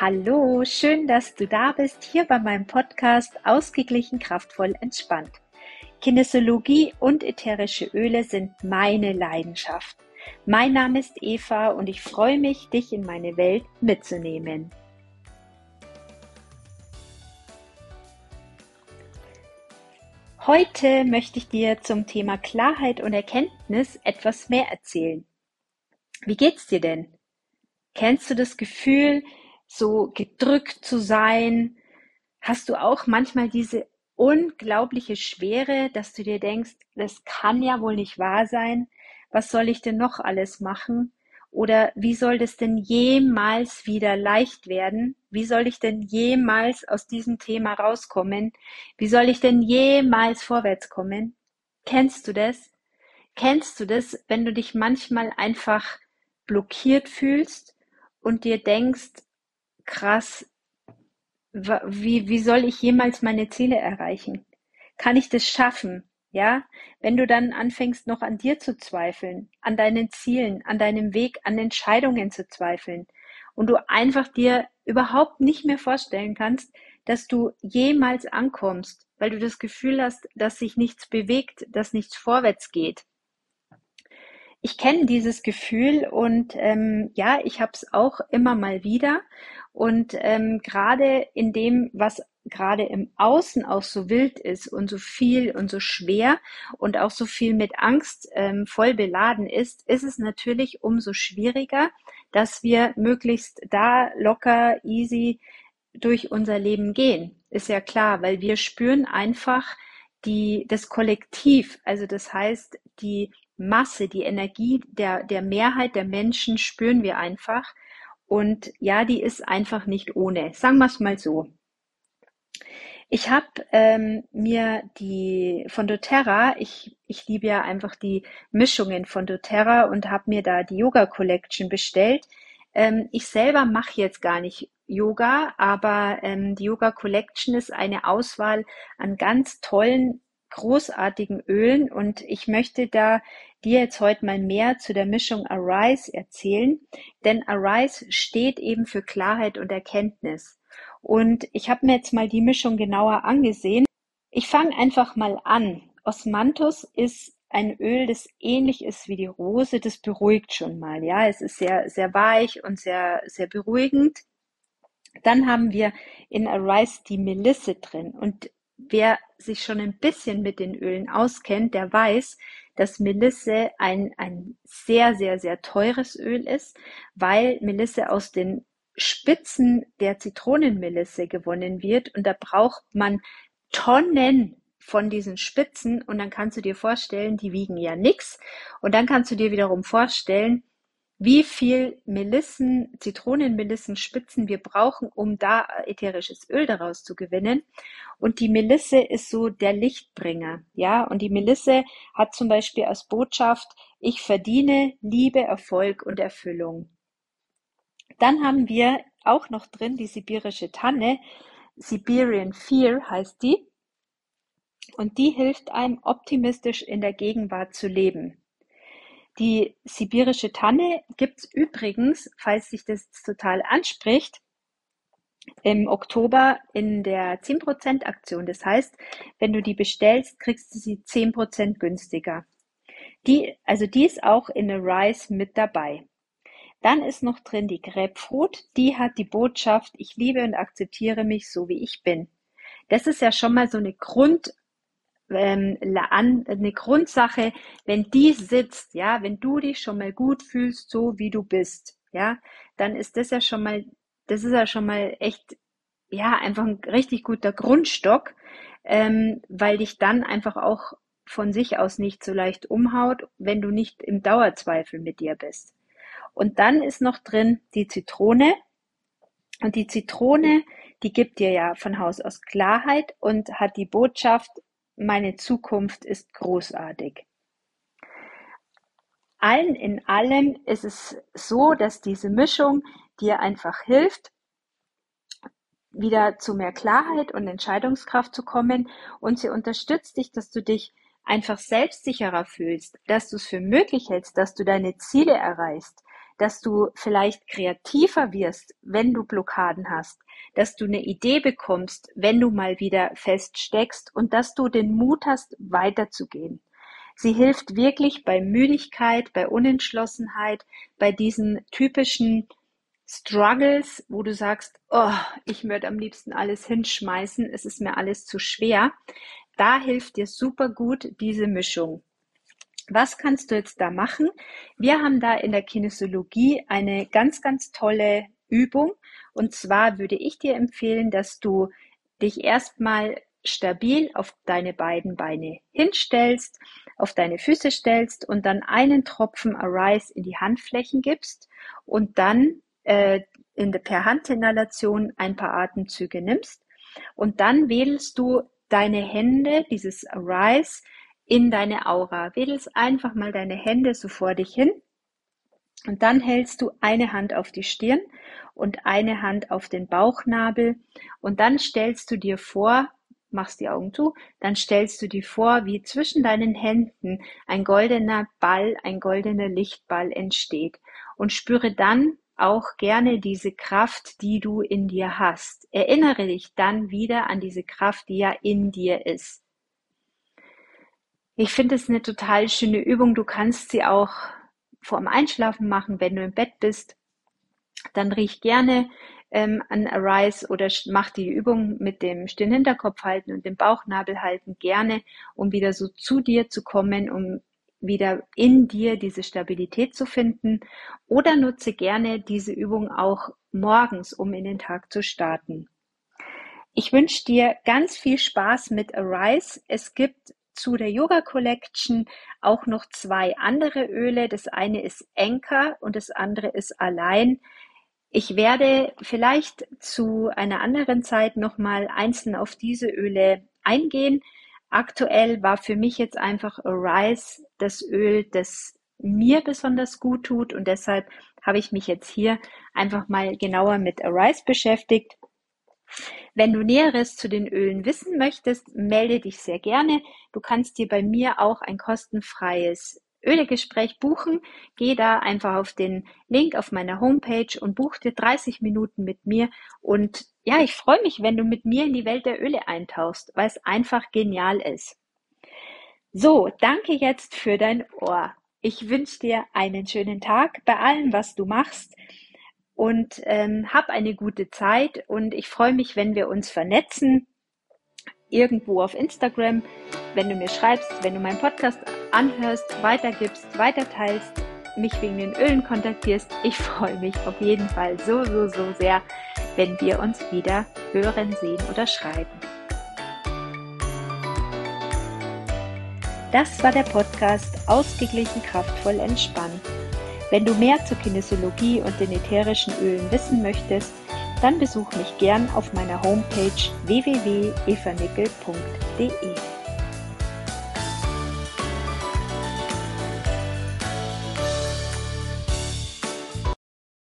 Hallo, schön, dass du da bist, hier bei meinem Podcast Ausgeglichen, kraftvoll, entspannt. Kinesiologie und ätherische Öle sind meine Leidenschaft. Mein Name ist Eva und ich freue mich, dich in meine Welt mitzunehmen. Heute möchte ich dir zum Thema Klarheit und Erkenntnis etwas mehr erzählen. Wie geht's dir denn? Kennst du das Gefühl, so gedrückt zu sein? Hast du auch manchmal diese unglaubliche Schwere, dass du dir denkst, das kann ja wohl nicht wahr sein. Was soll ich denn noch alles machen? Oder wie soll das denn jemals wieder leicht werden? Wie soll ich denn jemals aus diesem Thema rauskommen? Wie soll ich denn jemals vorwärts kommen? Kennst du das? Kennst du das, wenn du dich manchmal einfach blockiert fühlst und dir denkst, krass, wie, wie soll ich jemals meine Ziele erreichen? Kann ich das schaffen? Ja, wenn du dann anfängst, noch an dir zu zweifeln, an deinen Zielen, an deinem Weg, an Entscheidungen zu zweifeln und du einfach dir überhaupt nicht mehr vorstellen kannst, dass du jemals ankommst, weil du das Gefühl hast, dass sich nichts bewegt, dass nichts vorwärts geht. Ich kenne dieses Gefühl und ähm, ja, ich habe es auch immer mal wieder. Und ähm, gerade in dem, was gerade im Außen auch so wild ist und so viel und so schwer und auch so viel mit Angst ähm, voll beladen ist, ist es natürlich umso schwieriger, dass wir möglichst da locker, easy durch unser Leben gehen. Ist ja klar, weil wir spüren einfach die, das Kollektiv, also das heißt, die Masse, die Energie der, der Mehrheit der Menschen spüren wir einfach. Und ja, die ist einfach nicht ohne. Sagen wir es mal so. Ich habe ähm, mir die von doTERRA, ich, ich liebe ja einfach die Mischungen von doTERRA und habe mir da die Yoga Collection bestellt. Ähm, ich selber mache jetzt gar nicht Yoga, aber ähm, die Yoga Collection ist eine Auswahl an ganz tollen großartigen Ölen und ich möchte da dir jetzt heute mal mehr zu der Mischung Arise erzählen, denn Arise steht eben für Klarheit und Erkenntnis. Und ich habe mir jetzt mal die Mischung genauer angesehen. Ich fange einfach mal an. Osmanthus ist ein Öl, das ähnlich ist wie die Rose, das beruhigt schon mal. Ja, es ist sehr, sehr weich und sehr, sehr beruhigend. Dann haben wir in Arise die Melisse drin und wer sich schon ein bisschen mit den Ölen auskennt, der weiß, dass Melisse ein, ein sehr, sehr, sehr teures Öl ist, weil Melisse aus den Spitzen der Zitronenmelisse gewonnen wird. Und da braucht man Tonnen von diesen Spitzen. Und dann kannst du dir vorstellen, die wiegen ja nichts und dann kannst du dir wiederum vorstellen, wie viel Melissen, Zitronenmelissenspitzen wir brauchen, um da ätherisches Öl daraus zu gewinnen. Und die Melisse ist so der Lichtbringer, ja. Und die Melisse hat zum Beispiel als Botschaft, ich verdiene Liebe, Erfolg und Erfüllung. Dann haben wir auch noch drin die sibirische Tanne. Siberian Fear heißt die. Und die hilft einem optimistisch in der Gegenwart zu leben. Die sibirische Tanne gibt's übrigens, falls sich das total anspricht, im Oktober in der 10% Aktion. Das heißt, wenn du die bestellst, kriegst du sie 10% günstiger. Die, also die ist auch in der Rice mit dabei. Dann ist noch drin die Grapefruit. Die hat die Botschaft, ich liebe und akzeptiere mich so, wie ich bin. Das ist ja schon mal so eine Grund, ähm, eine Grundsache, wenn die sitzt, ja, wenn du dich schon mal gut fühlst, so wie du bist, ja, dann ist das ja schon mal, das ist ja schon mal echt, ja, einfach ein richtig guter Grundstock, ähm, weil dich dann einfach auch von sich aus nicht so leicht umhaut, wenn du nicht im Dauerzweifel mit dir bist. Und dann ist noch drin die Zitrone. Und die Zitrone, die gibt dir ja von Haus aus Klarheit und hat die Botschaft, meine Zukunft ist großartig. Allen in allem ist es so, dass diese Mischung dir einfach hilft, wieder zu mehr Klarheit und Entscheidungskraft zu kommen und sie unterstützt dich, dass du dich einfach selbstsicherer fühlst, dass du es für möglich hältst, dass du deine Ziele erreichst, dass du vielleicht kreativer wirst, wenn du Blockaden hast, dass du eine Idee bekommst, wenn du mal wieder feststeckst und dass du den Mut hast, weiterzugehen. Sie hilft wirklich bei Müdigkeit, bei Unentschlossenheit, bei diesen typischen Struggles, wo du sagst, oh, ich würde am liebsten alles hinschmeißen, es ist mir alles zu schwer. Da hilft dir super gut diese Mischung. Was kannst du jetzt da machen? Wir haben da in der Kinesiologie eine ganz, ganz tolle Übung. Und zwar würde ich dir empfehlen, dass du dich erstmal stabil auf deine beiden Beine hinstellst, auf deine Füße stellst und dann einen Tropfen Arise in die Handflächen gibst und dann äh, in der, per Handinhalation ein paar Atemzüge nimmst. Und dann wählst du deine Hände, dieses Arise, in deine Aura. Wedelst einfach mal deine Hände so vor dich hin und dann hältst du eine Hand auf die Stirn und eine Hand auf den Bauchnabel und dann stellst du dir vor, machst die Augen zu, dann stellst du dir vor, wie zwischen deinen Händen ein goldener Ball, ein goldener Lichtball entsteht und spüre dann auch gerne diese Kraft, die du in dir hast. Erinnere dich dann wieder an diese Kraft, die ja in dir ist. Ich finde es eine total schöne Übung. Du kannst sie auch vor dem Einschlafen machen, wenn du im Bett bist. Dann riech gerne ähm, an Arise oder mach die Übung mit dem stillen Hinterkopf halten und dem Bauchnabel halten gerne, um wieder so zu dir zu kommen, um wieder in dir diese Stabilität zu finden. Oder nutze gerne diese Übung auch morgens, um in den Tag zu starten. Ich wünsche dir ganz viel Spaß mit Arise. Es gibt zu der Yoga Collection auch noch zwei andere Öle. Das eine ist Anchor und das andere ist Allein. Ich werde vielleicht zu einer anderen Zeit nochmal einzeln auf diese Öle eingehen. Aktuell war für mich jetzt einfach Arise das Öl, das mir besonders gut tut und deshalb habe ich mich jetzt hier einfach mal genauer mit Arise beschäftigt. Wenn du Näheres zu den Ölen wissen möchtest, melde dich sehr gerne. Du kannst dir bei mir auch ein kostenfreies Ölegespräch buchen. Geh da einfach auf den Link auf meiner Homepage und buch dir 30 Minuten mit mir. Und ja, ich freue mich, wenn du mit mir in die Welt der Öle eintauchst, weil es einfach genial ist. So, danke jetzt für dein Ohr. Ich wünsche dir einen schönen Tag bei allem, was du machst und ähm, hab eine gute Zeit und ich freue mich, wenn wir uns vernetzen irgendwo auf Instagram, wenn du mir schreibst, wenn du meinen Podcast anhörst, weitergibst, weiterteilst, mich wegen den Ölen kontaktierst. Ich freue mich auf jeden Fall so, so, so sehr, wenn wir uns wieder hören, sehen oder schreiben. Das war der Podcast Ausgeglichen, kraftvoll, entspannt. Wenn du mehr zur Kinesiologie und den ätherischen Ölen wissen möchtest, dann besuch mich gern auf meiner Homepage www.evanickel.de.